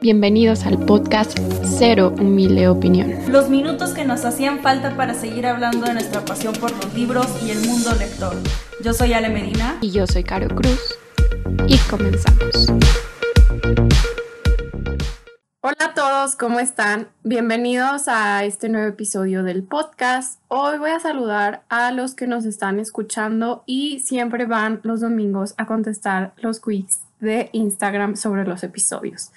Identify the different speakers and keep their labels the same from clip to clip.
Speaker 1: Bienvenidos al podcast Cero Humilde Opinión.
Speaker 2: Los minutos que nos hacían falta para seguir hablando de nuestra pasión por los libros y el mundo lector. Yo soy Ale Medina.
Speaker 1: Y yo soy Caro Cruz. Y comenzamos. Hola a todos, ¿cómo están? Bienvenidos a este nuevo episodio del podcast. Hoy voy a saludar a los que nos están escuchando y siempre van los domingos a contestar los quiz de Instagram sobre los episodios.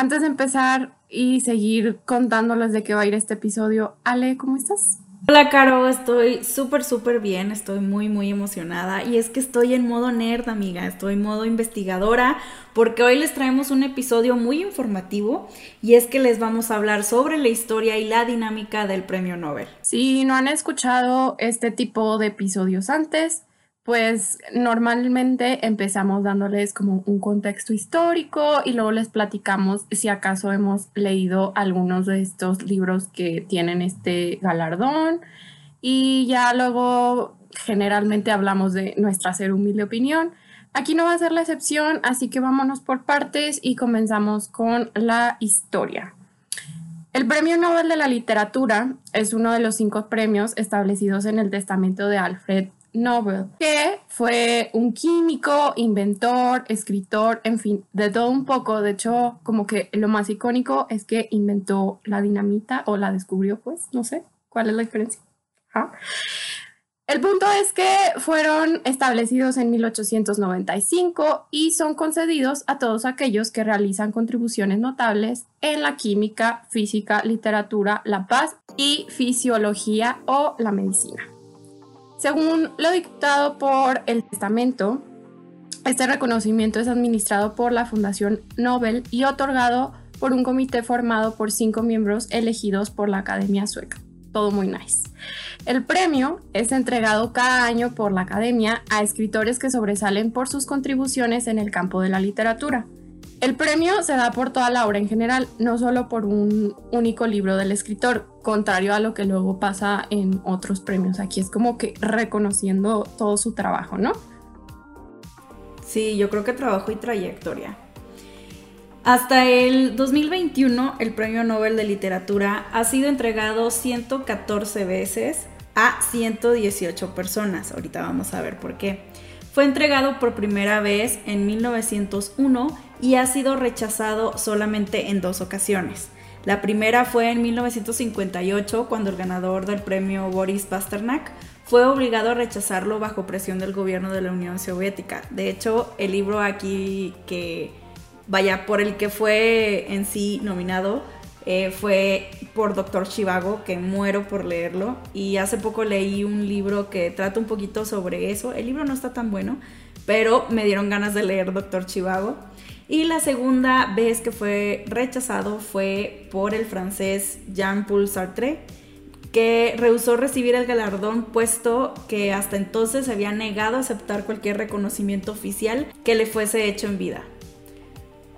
Speaker 1: Antes de empezar y seguir contándoles de qué va a ir este episodio, Ale, ¿cómo estás?
Speaker 2: Hola Caro, estoy súper, súper bien, estoy muy, muy emocionada y es que estoy en modo nerd, amiga, estoy en modo investigadora porque hoy les traemos un episodio muy informativo y es que les vamos a hablar sobre la historia y la dinámica del premio Nobel.
Speaker 1: Si no han escuchado este tipo de episodios antes, pues normalmente empezamos dándoles como un contexto histórico y luego les platicamos si acaso hemos leído algunos de estos libros que tienen este galardón y ya luego generalmente hablamos de nuestra ser humilde opinión. Aquí no va a ser la excepción, así que vámonos por partes y comenzamos con la historia. El Premio Nobel de la Literatura es uno de los cinco premios establecidos en el testamento de Alfred Nobel, que fue un químico, inventor, escritor, en fin, de todo un poco. De hecho, como que lo más icónico es que inventó la dinamita o la descubrió, pues, no sé cuál es la diferencia. El punto es que fueron establecidos en 1895 y son concedidos a todos aquellos que realizan contribuciones notables en la química, física, literatura, la paz y fisiología o la medicina. Según lo dictado por el testamento, este reconocimiento es administrado por la Fundación Nobel y otorgado por un comité formado por cinco miembros elegidos por la Academia Sueca. Todo muy nice. El premio es entregado cada año por la Academia a escritores que sobresalen por sus contribuciones en el campo de la literatura. El premio se da por toda la obra en general, no solo por un único libro del escritor, contrario a lo que luego pasa en otros premios. Aquí es como que reconociendo todo su trabajo, ¿no?
Speaker 2: Sí, yo creo que trabajo y trayectoria. Hasta el 2021, el Premio Nobel de Literatura ha sido entregado 114 veces a 118 personas. Ahorita vamos a ver por qué. Fue entregado por primera vez en 1901 y ha sido rechazado solamente en dos ocasiones. La primera fue en 1958 cuando el ganador del premio Boris Pasternak fue obligado a rechazarlo bajo presión del gobierno de la Unión Soviética. De hecho, el libro aquí que vaya por el que fue en sí nominado eh, fue por Doctor Chivago, que muero por leerlo. Y hace poco leí un libro que trata un poquito sobre eso. El libro no está tan bueno, pero me dieron ganas de leer Doctor Chivago. Y la segunda vez que fue rechazado fue por el francés Jean-Paul Sartre, que rehusó recibir el galardón puesto que hasta entonces se había negado a aceptar cualquier reconocimiento oficial que le fuese hecho en vida.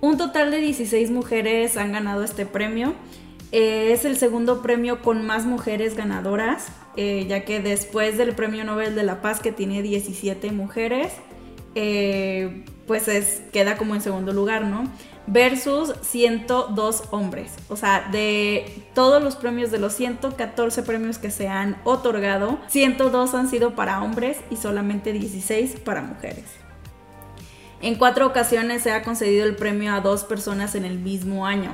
Speaker 2: Un total de 16 mujeres han ganado este premio. Eh, es el segundo premio con más mujeres ganadoras, eh, ya que después del Premio Nobel de la Paz, que tiene 17 mujeres, eh, pues es, queda como en segundo lugar, ¿no? Versus 102 hombres. O sea, de todos los premios, de los 114 premios que se han otorgado, 102 han sido para hombres y solamente 16 para mujeres. En cuatro ocasiones se ha concedido el premio a dos personas en el mismo año.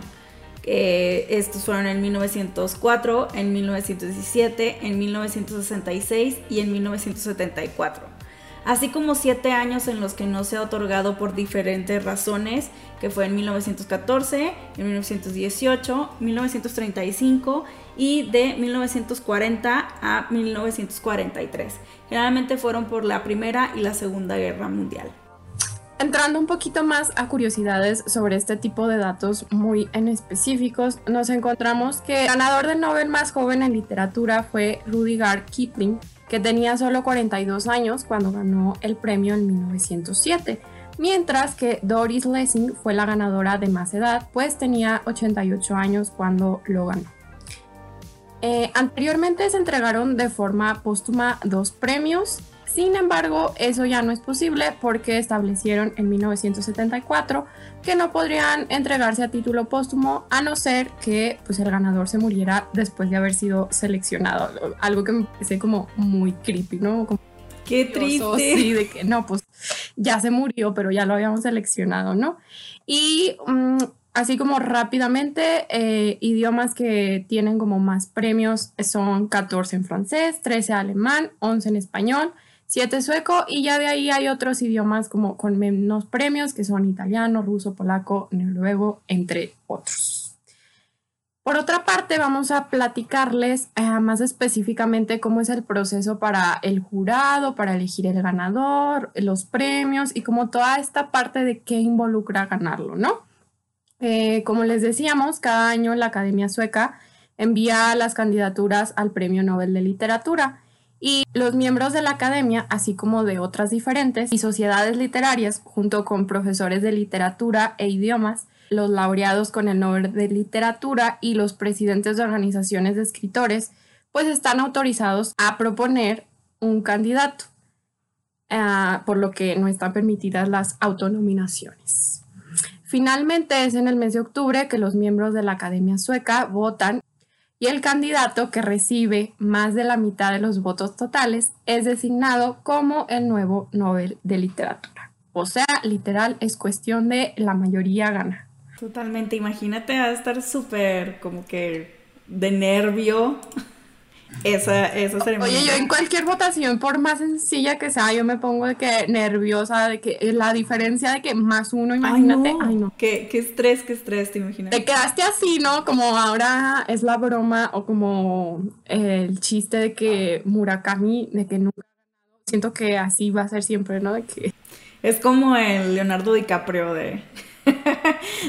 Speaker 2: estos fueron en 1904, en 1917, en 1966 y en 1974. Así como siete años en los que no se ha otorgado por diferentes razones, que fue en 1914, en 1918, 1935 y de 1940 a 1943. Generalmente fueron por la Primera y la Segunda Guerra Mundial.
Speaker 1: Entrando un poquito más a curiosidades sobre este tipo de datos muy específicos, nos encontramos que el ganador del Nobel más joven en literatura fue Rudyard Kipling, que tenía solo 42 años cuando ganó el premio en 1907, mientras que Doris Lessing fue la ganadora de más edad, pues tenía 88 años cuando lo ganó. Eh, anteriormente se entregaron de forma póstuma dos premios Sin embargo, eso ya no es posible porque establecieron en 1974 que no podrían entregarse a título póstumo a no ser que pues, el ganador se muriera después de haber sido seleccionado. Algo que me parece como muy creepy, ¿no?
Speaker 2: Qué triste.
Speaker 1: Sí, de que no, pues ya se murió, pero ya lo habíamos seleccionado, ¿no? Y mm, así como rápidamente, eh, idiomas que tienen como más premios son 14 en francés, 13 alemán, 11 en español, 7 sueco y ya de ahí hay otros idiomas como con menos premios que son italiano, ruso, polaco, noruego, entre otros. Por otra parte, vamos a platicarles eh, más específicamente cómo es el proceso para el jurado, para elegir el ganador, los premios y como toda esta parte de qué involucra ganarlo, ¿no? Eh, como les decíamos, cada año la Academia Sueca envía las candidaturas al Premio Nobel de Literatura y los miembros de la Academia, así como de otras diferentes y sociedades literarias, junto con profesores de literatura e idiomas, los laureados con el Nobel de Literatura y los presidentes de organizaciones de escritores, pues están autorizados a proponer un candidato, ah, por lo que no están permitidas las autonominaciones. Finalmente es en el mes de octubre que los miembros de la Academia Sueca votan y el candidato que recibe más de la mitad de los votos totales es designado como el nuevo Nobel de Literatura. O sea, literal es cuestión de la mayoría gana.
Speaker 2: Totalmente, imagínate a estar súper como que de nervio esa, esa ceremonia.
Speaker 1: Oye, yo en cualquier votación, por más sencilla que sea, yo me pongo de que nerviosa, de que la diferencia de que más uno, imagínate. Ay, no.
Speaker 2: Qué, qué, estrés, qué estrés, te imaginas.
Speaker 1: Te quedaste así, ¿no? Como ahora es la broma o como el chiste de que Murakami, de que nunca Siento que así va a ser siempre, ¿no? De que...
Speaker 2: Es como el Leonardo DiCaprio de...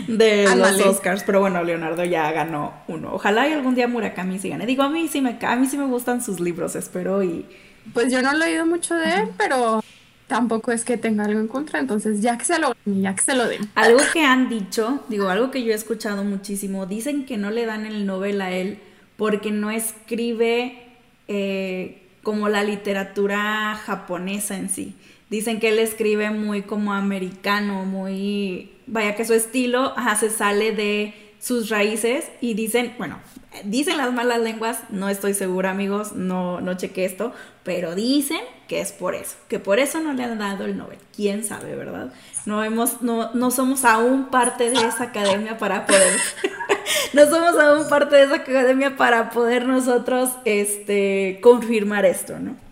Speaker 2: de los Oscars, pero bueno, Leonardo ya ganó uno. Ojalá y algún día Murakami sí gane. Digo, a mí sí me, a mí sí me gustan sus libros, espero y...
Speaker 1: Pues yo no lo he leído mucho de él, pero tampoco es que tenga algo en contra, entonces ya que se lo, ya que se lo den.
Speaker 2: Algo que han dicho, digo, algo que yo he escuchado muchísimo, dicen que no le dan el Nobel a él porque no escribe eh, como la literatura japonesa en sí. Dicen que él escribe muy como americano, muy vaya que su estilo se sale de sus raíces y dicen, bueno, dicen las malas lenguas, no estoy segura amigos, no, no chequé esto, pero dicen que es por eso, que por eso no le han dado el Nobel, quién sabe, ¿verdad? No, hemos, no, no somos aún parte de esa academia para poder, no somos aún parte de esa academia para poder nosotros este, confirmar esto, ¿no?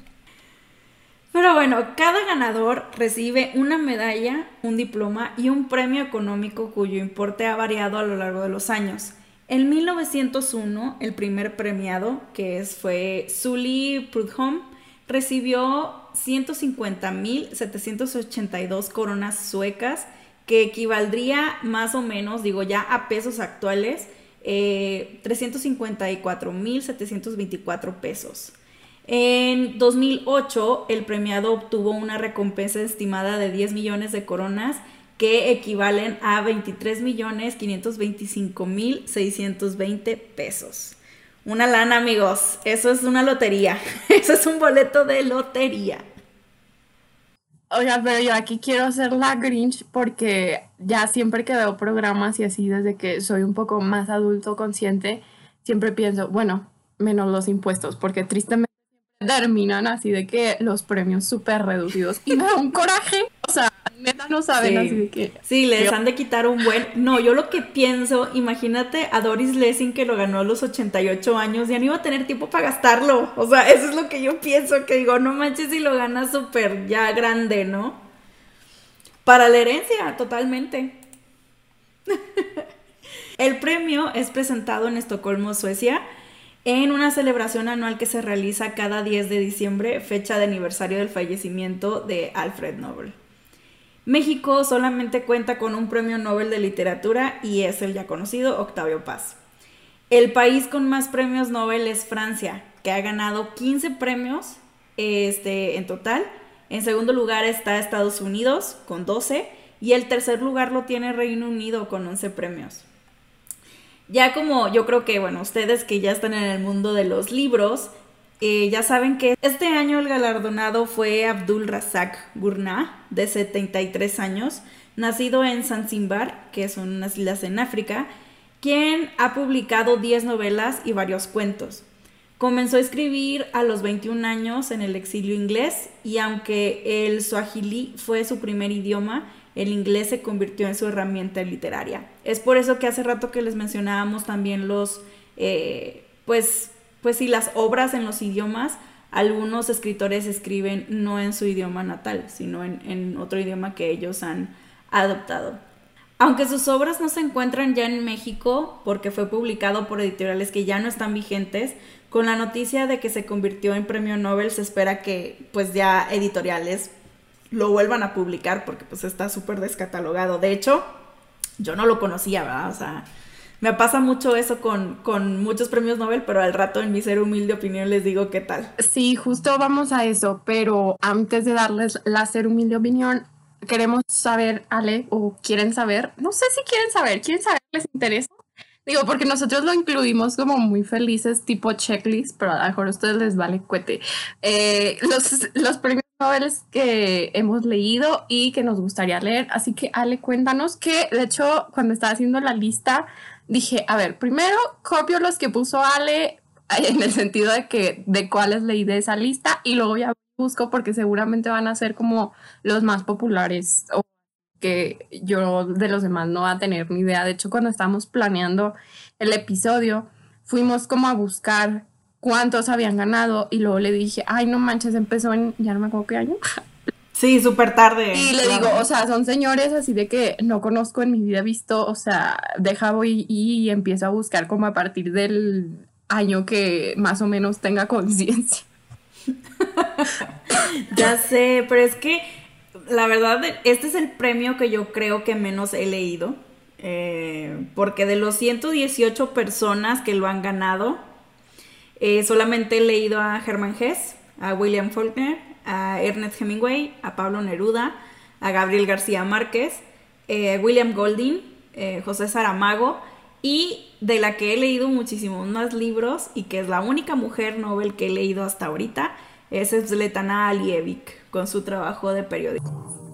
Speaker 2: Pero bueno, cada ganador recibe una medalla, un diploma y un premio económico cuyo importe ha variado a lo largo de los años. En 1901, el primer premiado, que es, fue Sully Prudhomme, recibió 150.782 coronas suecas, que equivaldría más o menos, digo ya a pesos actuales, eh, 354.724 pesos. En 2008, el premiado obtuvo una recompensa estimada de 10 millones de coronas que equivalen a 23 millones 525 mil 620 pesos. Una lana, amigos. Eso es una lotería. Eso es un boleto de lotería.
Speaker 1: Oiga, pero yo aquí quiero hacer la Grinch porque ya siempre que veo programas y así, desde que soy un poco más adulto consciente, siempre pienso, bueno, menos los impuestos, porque tristemente terminan así de que los premios súper reducidos y me da un coraje, o sea, neta no saben así de que...
Speaker 2: Sí, les han de quitar un buen... No, yo lo que pienso, imagínate a Doris Lessing que lo ganó a los 88 años, ya no iba a tener tiempo para gastarlo, o sea, eso es lo que yo pienso, que digo, no manches si lo gana súper ya grande, ¿no? Para la herencia, totalmente. El premio es presentado en Estocolmo, Suecia, en una celebración anual que se realiza cada 10 de diciembre, fecha de aniversario del fallecimiento de Alfred Nobel. México solamente cuenta con un premio Nobel de literatura y es el ya conocido Octavio Paz. El país con más premios Nobel es Francia, que ha ganado 15 premios este, en total. En segundo lugar está Estados Unidos con 12 y el tercer lugar lo tiene Reino Unido con 11 premios ya como yo creo que, bueno, ustedes que ya están en el mundo de los libros, Eh, ya saben que este año el galardonado fue Abdul Razak Gurnah, de 73 años, nacido en Zanzibar, que son unas islas en África, quien ha publicado 10 novelas y varios cuentos. Comenzó a escribir a los 21 años en el exilio inglés y aunque el swahili fue su primer idioma, el inglés se convirtió en su herramienta literaria. Es por eso que hace rato que les mencionábamos también los, eh, pues, pues sí, las obras en los idiomas, algunos escritores escriben no en su idioma natal, sino en, en otro idioma que ellos han adoptado. Aunque sus obras no se encuentran ya en México, porque fue publicado por editoriales que ya no están vigentes, con la noticia de que se convirtió en premio Nobel se espera que pues ya editoriales lo vuelvan a publicar porque pues está súper descatalogado. De hecho, yo no lo conocía, ¿verdad? O sea, me pasa mucho eso con, con muchos premios Nobel, pero al rato en mi ser humilde opinión les digo qué tal.
Speaker 1: Sí, justo vamos a eso, pero antes de darles la ser humilde opinión, queremos saber, Ale, o quieren saber, no sé si quieren saber, ¿quieren saber? ¿Les interesa? Digo, porque nosotros lo incluimos como muy felices, tipo checklist, pero a lo mejor a ustedes les vale cuete. Eh, los, los premios Nobel que hemos leído y que nos gustaría leer. Así que, Ale, cuéntanos que, de hecho, cuando estaba haciendo la lista, dije, a ver, primero copio los que puso Ale en el sentido de que de cuáles leí de esa lista y luego ya busco porque seguramente van a ser como los más populares o que yo de los demás no va a tener ni idea. De hecho, cuando estábamos planeando el episodio, fuimos como a buscar cuántos habían ganado y luego le dije, ay, no manches, empezó en, ya no me acuerdo qué año.
Speaker 2: Sí, súper tarde.
Speaker 1: Y le digo, o sea, son señores así de que no conozco en mi vida visto, o sea, deja voy y empiezo a buscar como a partir del año que más o menos tenga conciencia.
Speaker 2: ya sé, pero es que la verdad, este es el premio que yo creo que menos he leído. Eh, porque de los 118 personas que lo han ganado, eh, solamente he leído a Hermann Hesse, a William Faulkner, a Ernest Hemingway, a Pablo Neruda, a Gabriel García Márquez, eh, William Golding, José Saramago y de la que he leído muchísimos más libros y que es la única mujer Nobel que he leído hasta ahorita, es Svetlana Alievik con su trabajo de periodismo.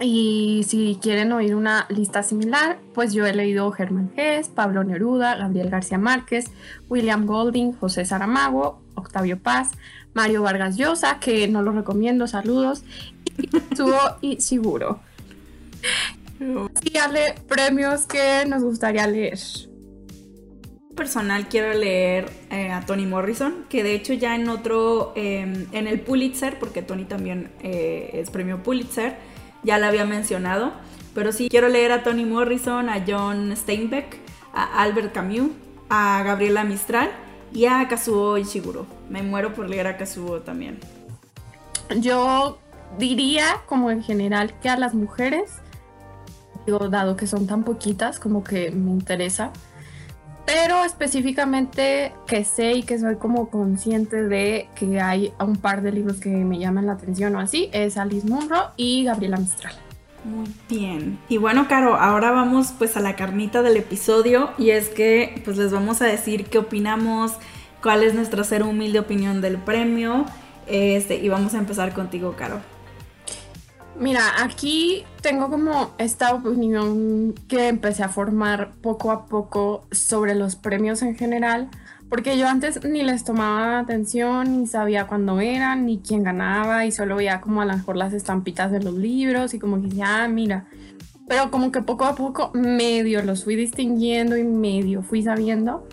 Speaker 1: Y si quieren oír una lista similar, pues yo he leído Germán Hess, Pablo Neruda, Gabriel García Márquez, William Golding, José Saramago, Octavio Paz, Mario Vargas Llosa, que no lo recomiendo, saludos, y Siguro. Y dale premios que nos gustaría leer
Speaker 2: personal quiero leer eh, a Toni Morrison, que de hecho ya en otro, em, en el Pulitzer, porque Tony también eh, es premio Pulitzer, ya la había mencionado, pero sí quiero leer a Toni Morrison, a John Steinbeck, a Albert Camus, a Gabriela Mistral y a Kazuo Ishiguro. Me muero por leer a Kazuo también.
Speaker 1: Yo diría como en general que a las mujeres, digo, dado que son tan poquitas, como que me interesa pero específicamente que sé y que soy como consciente de que hay un par de libros que me llaman la atención o así, es Alice Munro y Gabriela Mistral.
Speaker 2: Muy bien. Y bueno, Caro, ahora vamos pues a la carnita del episodio y es que pues les vamos a decir qué opinamos, cuál es nuestra ser humilde opinión del premio. Este, y vamos a empezar contigo, Caro.
Speaker 1: Mira, aquí tengo como esta opinión que empecé a formar poco a poco sobre los premios en general, porque yo antes ni les tomaba atención, ni sabía cuándo eran, ni quién ganaba, y solo veía como a lo mejor las estampitas de los libros y como que decía, ah, mira, pero como que poco a poco medio los fui distinguiendo y medio fui sabiendo.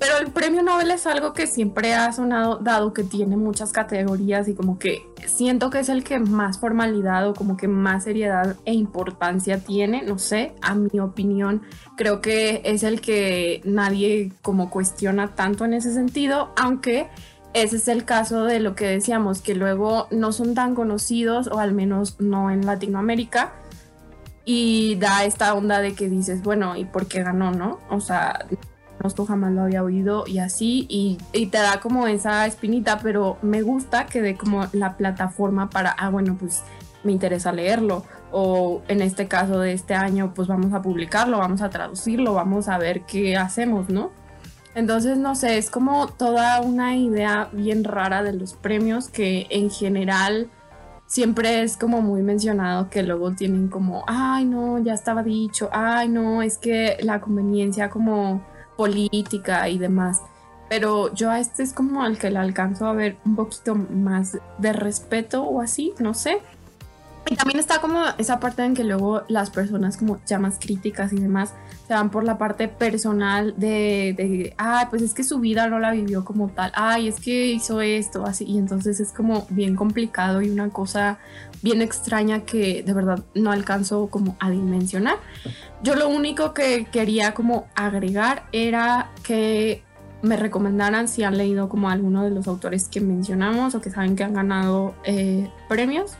Speaker 1: Pero el premio Nobel es algo que siempre ha sonado, dado que tiene muchas categorías y como que siento que es el que más formalidad o como que más seriedad e importancia tiene, no sé, a mi opinión, creo que es el que nadie como cuestiona tanto en ese sentido, aunque ese es el caso de lo que decíamos, que luego no son tan conocidos o al menos no en Latinoamérica. Y da esta onda de que dices, bueno, ¿y por qué ganó, no? O sea, conozco, jamás lo había oído y así, y, te da como esa espinita, pero me gusta que dé como la plataforma para, ah, bueno, pues me interesa leerlo, o en este caso de este año, pues vamos a publicarlo, vamos a traducirlo, vamos a ver qué hacemos, ¿no? Entonces, no sé, es como toda una idea bien rara de los premios que en general siempre es como muy mencionado que luego tienen como, ay no, ya estaba dicho, ay no, es que la conveniencia como política y demás. Pero yo a este es como al que le alcanzo a ver un poquito más de respeto o así, no sé. Y también está como esa parte en que luego las personas como ya más críticas y demás se van por la parte personal de, de, ay, pues es que su vida no la vivió como tal, ay, es que hizo esto, así, y entonces es como bien complicado y una cosa bien extraña que de verdad no alcanzo como a dimensionar. Yo lo único que quería como agregar era que me recomendaran si han leído como alguno de los autores que mencionamos o que saben que han ganado eh, premios.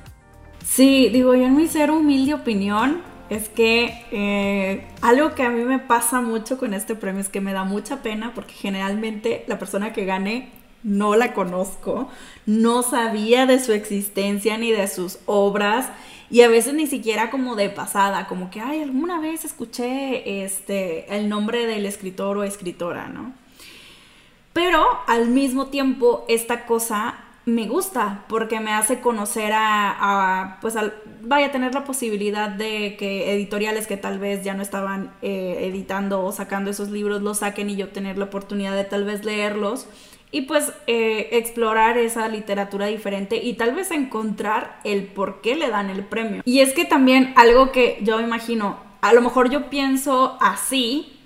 Speaker 2: Sí, digo, yo en mi ser humilde opinión es que eh, algo que a mí me pasa mucho con este premio es que me da mucha pena porque generalmente la persona que gane no la conozco, no sabía de su existencia ni de sus obras y a veces ni siquiera como de pasada, como que, ay, alguna vez escuché este, el nombre del escritor o escritora, ¿no? Pero al mismo tiempo esta cosa me gusta porque me hace conocer a, pues vaya a tener la posibilidad de que editoriales que tal vez ya no estaban eh, editando o sacando esos libros los saquen y yo tener la oportunidad de tal vez leerlos y pues eh, explorar esa literatura diferente y tal vez encontrar el por qué le dan el premio. Y es que también algo que yo imagino, a lo mejor yo pienso así,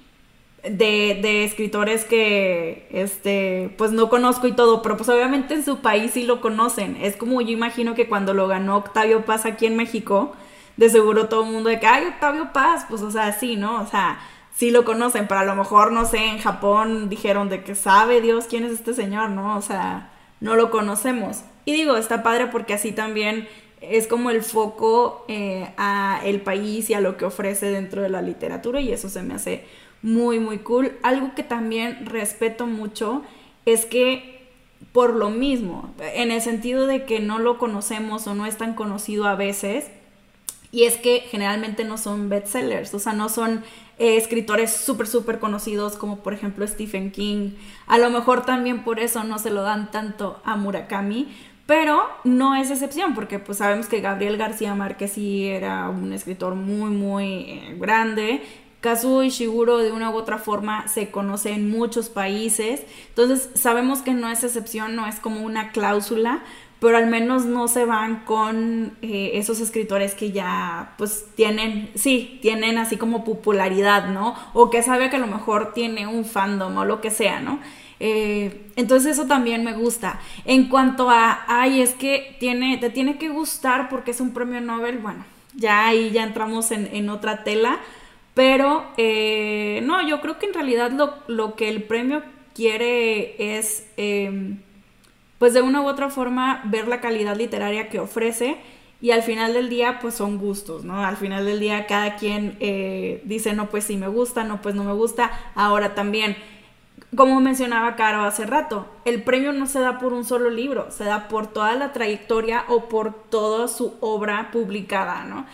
Speaker 2: de, escritores que, este, pues no conozco y todo, pero pues obviamente en su país sí lo conocen. Es como yo imagino que cuando lo ganó Octavio Paz aquí en México, de seguro todo el mundo de que, ay, Octavio Paz, pues o sea, sí, ¿no? O sea, sí lo conocen, pero a lo mejor, no sé, en Japón dijeron de que sabe Dios quién es este señor, ¿no? O sea, no lo conocemos. Y digo, está padre porque así también es como el foco eh, a el país y a lo que ofrece dentro de la literatura y eso se me hace muy, muy cool. Algo que también respeto mucho es que por lo mismo, en el sentido de que no lo conocemos o no es tan conocido a veces, y es que generalmente no son bestsellers, o sea, no son eh, escritores súper, súper conocidos como por ejemplo Stephen King. A lo mejor también por eso no se lo dan tanto a Murakami, pero no es excepción, porque pues sabemos que Gabriel García Márquez sí era un escritor muy, muy eh, grande, Kazuo Ishiguro de una u otra forma se conoce en muchos países, entonces sabemos que no es excepción, no es como una cláusula, pero al menos no se van con eh, esos escritores que ya pues tienen, sí, tienen así como popularidad, ¿no? O que sabe que a lo mejor tiene un fandom o lo que sea, ¿no? Eh, entonces eso también me gusta. En cuanto a, ay, es que tiene, te tiene que gustar porque es un premio Nobel, bueno, ya ahí ya entramos en, en otra tela pero eh, no, yo creo que en realidad lo, que el premio quiere es, em, pues de una u otra forma, ver la calidad literaria que ofrece y al final del día, pues son gustos, ¿no? Al final del día cada quien eh, dice, no, pues sí me gusta, no, pues no me gusta. Ahora también, como mencionaba Caro hace rato, el premio no se da por un solo libro, se da por toda la trayectoria o por toda su obra publicada, ¿no?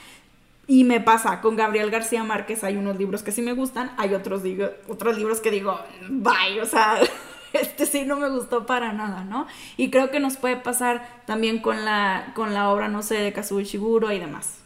Speaker 2: Y me pasa, con Gabriel García Márquez hay unos libros que sí me gustan, hay otros, digo, otros libros que digo, bye, o sea, este sí no me gustó para nada, ¿no? Y creo que nos puede pasar también con la, con la obra, no sé, de Kazuo Ishiguro y demás.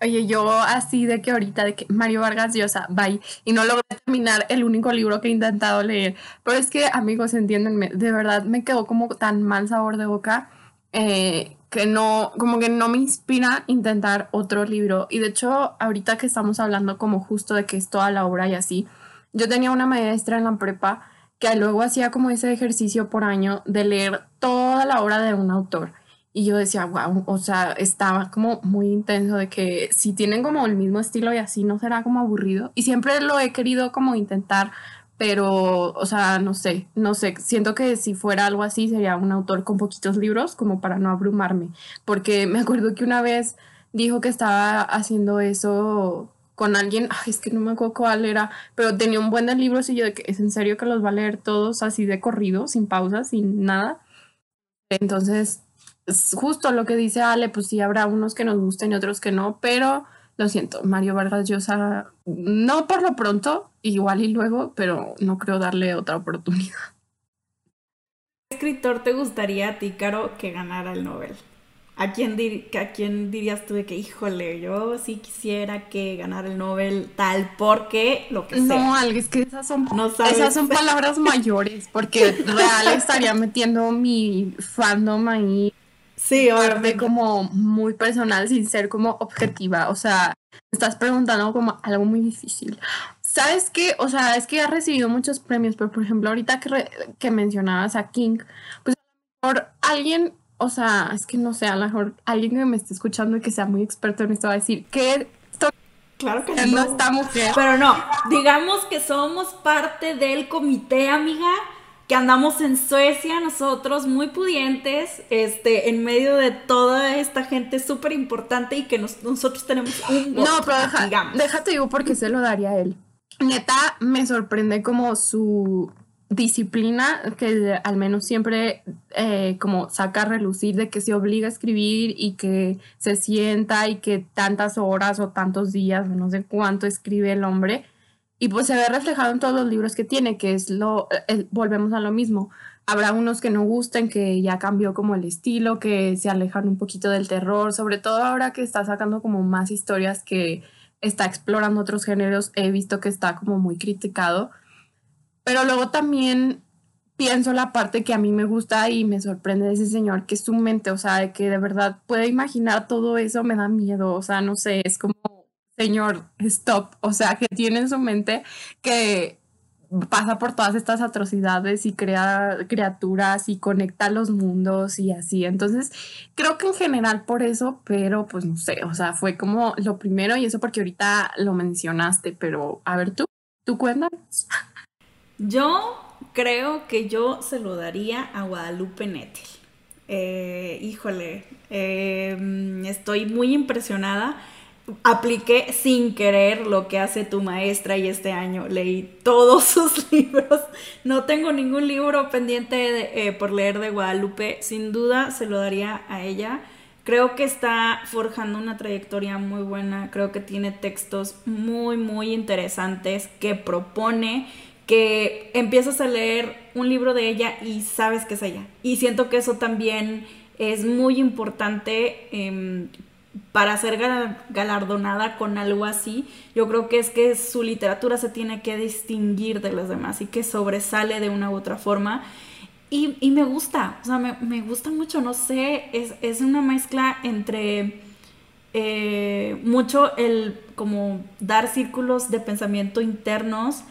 Speaker 1: Oye, yo así de que ahorita, de que Mario Vargas Llosa, bye, y no logré terminar el único libro que he intentado leer. Pero es que, amigos, entiéndenme, de verdad me quedó como tan mal sabor de boca eh, que no, como que no me inspira intentar otro libro. Y de hecho, ahorita que estamos hablando como justo de que es toda la obra y así, yo tenía una maestra en la prepa que luego hacía como ese ejercicio por año de leer toda la obra de un autor. Y yo decía, wow, o sea, estaba como muy intenso de que si tienen como el mismo estilo y así no será como aburrido. Y siempre lo he querido como intentar, pero, o sea, no sé, no sé, siento que si fuera algo así sería un autor con poquitos libros como para no abrumarme, porque me acuerdo que una vez dijo que estaba haciendo eso con alguien, ay, es que no me acuerdo cuál era, pero tenía un buen de libros y yo de que es en serio que los va a leer todos así de corrido, sin pausas, sin nada. Entonces, justo lo que dice Ale, pues sí habrá unos que nos gusten y otros que no, pero lo siento, Mario Vargas Llosa, no por lo pronto, igual y luego, pero no creo darle otra oportunidad.
Speaker 2: ¿Qué escritor te gustaría a ti, Caro, que ganara el Nobel? ¿A quién, ¿A quién dirías tú de que, híjole, yo sí quisiera que ganara el Nobel tal porque lo que sea?
Speaker 1: No, es que esas son, esas son palabras mayores, porque real estaría metiendo mi fandom ahí.
Speaker 2: Sí,
Speaker 1: de como muy personal sin ser como objetiva. O sea, estás preguntando como algo muy difícil. ¿Sabes qué? O sea, es que ha recibido muchos premios, pero por ejemplo, ahorita que, que mencionabas a King, pues por alguien o sea, es que no sé, a lo mejor alguien que me esté escuchando y que sea muy experto en esto va a decir que esto
Speaker 2: claro que no.
Speaker 1: está mujer.
Speaker 2: Pero no, digamos que somos parte del comité, amiga, que andamos en Suecia nosotros muy pudientes, este, en medio de toda esta gente súper importante y que nosotros tenemos un
Speaker 1: No, pero déjate digo porque se lo daría a él. Neta, me sorprende como su disciplina que al menos siempre eh, como saca a relucir de que se obliga a escribir y que se sienta y que tantas horas o tantos días o no sé cuánto escribe el hombre y pues se ve reflejado en todos los libros que tiene que es lo volvemos a lo mismo. Habrá unos que no gusten que ya cambió como el estilo que se alejan un poquito del terror sobre todo ahora que está sacando como más historias que está explorando otros géneros. He visto que está como muy criticado. Pero luego también pienso la parte que a mí me gusta y me sorprende de ese señor, que es su mente, o sea, que de verdad puede imaginar todo eso, me da miedo, o sea, no sé, es como, señor, stop, o sea, que tiene en su mente que pasa por todas estas atrocidades y crea criaturas y conecta los mundos y así. Entonces, creo que en general por eso, pero pues no sé, o sea, fue como lo primero y eso porque ahorita lo mencionaste, pero a ver tú, tú cuéntanos.
Speaker 2: Yo creo que yo se lo daría a Guadalupe Nettel. Eh, híjole, em, estoy muy impresionada. Apliqué sin querer lo que hace tu maestra y este año leí todos sus libros. No tengo ningún libro pendiente eh, por leer de Guadalupe. Sin duda se lo daría a ella. Creo que está forjando una trayectoria muy buena. Creo que tiene textos muy, muy interesantes que propone que empiezas a leer un libro de ella y sabes que es ella. Y siento que eso también es muy importante em, para ser galardonada con algo así. Yo creo que es que su literatura se tiene que distinguir de las demás y que sobresale de una u otra forma. Y, me gusta, o sea, me, gusta mucho, no sé, es, una mezcla entre eh, mucho el como dar círculos de pensamiento internos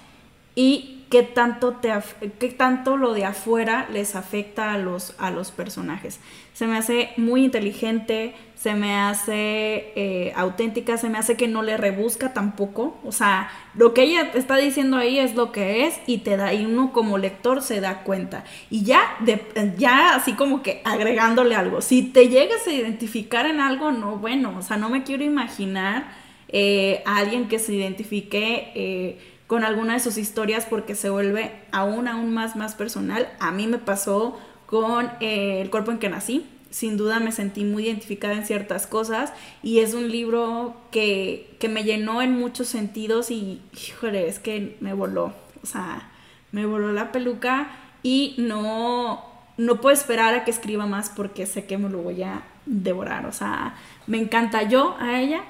Speaker 2: y qué tanto, te, qué tanto lo de afuera les afecta a los, a los personajes. Se me hace muy inteligente, se me hace eh, auténtica, se me hace que no le rebusca tampoco. O sea, lo que ella está diciendo ahí es lo que es y te da, y uno como lector se da cuenta. Y ya, de, ya así como que agregándole algo. Si te llegas a identificar en algo, no, bueno, o sea, no me quiero imaginar eh, a alguien que se identifique. Eh, con alguna de sus historias porque se vuelve aún, aún más, más personal. A mí me pasó con eh, El cuerpo en que nací. Sin duda me sentí muy identificada en ciertas cosas y es un libro que, que me llenó en muchos sentidos y, híjole, es que me voló. O sea, me voló la peluca y no, no puedo esperar a que escriba más porque sé que me lo voy a devorar. O sea, me encanta yo a ella.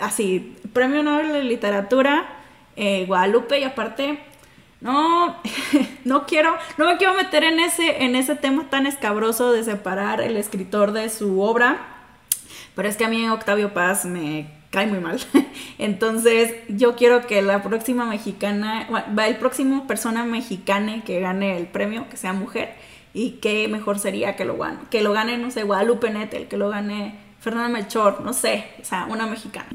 Speaker 2: Así, Premio Nobel de Literatura, eh, Guadalupe y aparte no, no quiero, no me quiero meter en ese, en ese tema tan escabroso de separar el escritor de su obra, pero es que a mí Octavio Paz me cae muy mal. Entonces, yo quiero que la próxima mexicana, va el próximo persona mexicana que gane el premio, que sea mujer, y qué mejor sería que lo gane, que lo gane, no sé, Guadalupe Nettel, que lo gane Fernanda Melchor, no sé, o sea, una mexicana.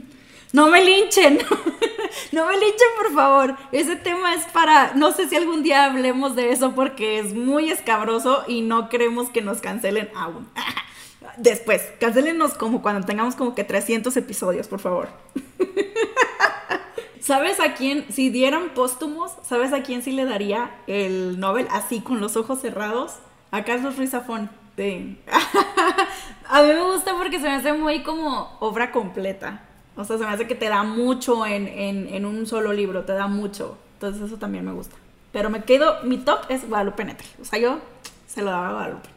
Speaker 2: No me linchen, no me linchen por favor. Ese tema es para, no sé si algún día hablemos de eso porque es muy escabroso y no queremos que nos cancelen aún. Después, cancelennos como cuando tengamos como que 300 episodios, por favor. ¿Sabes a quién, si dieran póstumos, sabes a quién sí le daría el Nobel así con los ojos cerrados? A Carlos Ruiz Zafón. a mí me gusta porque se me hace muy como obra completa. O sea, se me hace que te da mucho en, en un solo libro, te da mucho. Entonces eso también me gusta. Pero me quedo, mi top es Guadalupe Netri. O sea, yo se lo daba a Guadalupe.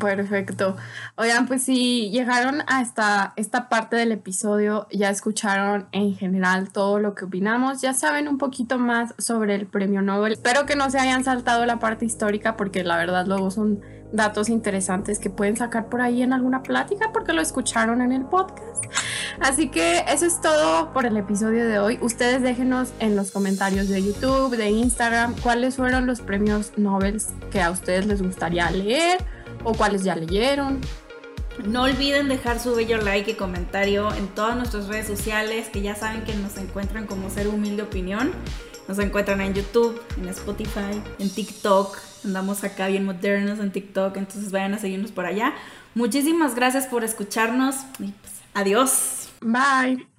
Speaker 1: Perfecto. Oigan, pues si llegaron a esta, esta parte del episodio, ya escucharon en general todo lo que opinamos, ya saben un poquito más sobre el premio Nobel. Espero que no se hayan saltado la parte histórica porque la verdad luego son datos interesantes que pueden sacar por ahí en alguna plática porque lo escucharon en el podcast. Así que eso es todo por el episodio de hoy. Ustedes déjenos en los comentarios de YouTube, de Instagram, cuáles fueron los premios Nobel que a ustedes les gustaría leer o cuáles ya leyeron.
Speaker 2: No olviden dejar su bello like y comentario en todas nuestras redes sociales, que ya saben que nos encuentran como Ser Humilde Opinión. Nos encuentran en YouTube, en Spotify, en TikTok. Andamos acá bien modernos en TikTok, entonces vayan a seguirnos por allá. Muchísimas gracias por escucharnos y pues adiós.
Speaker 1: Bye.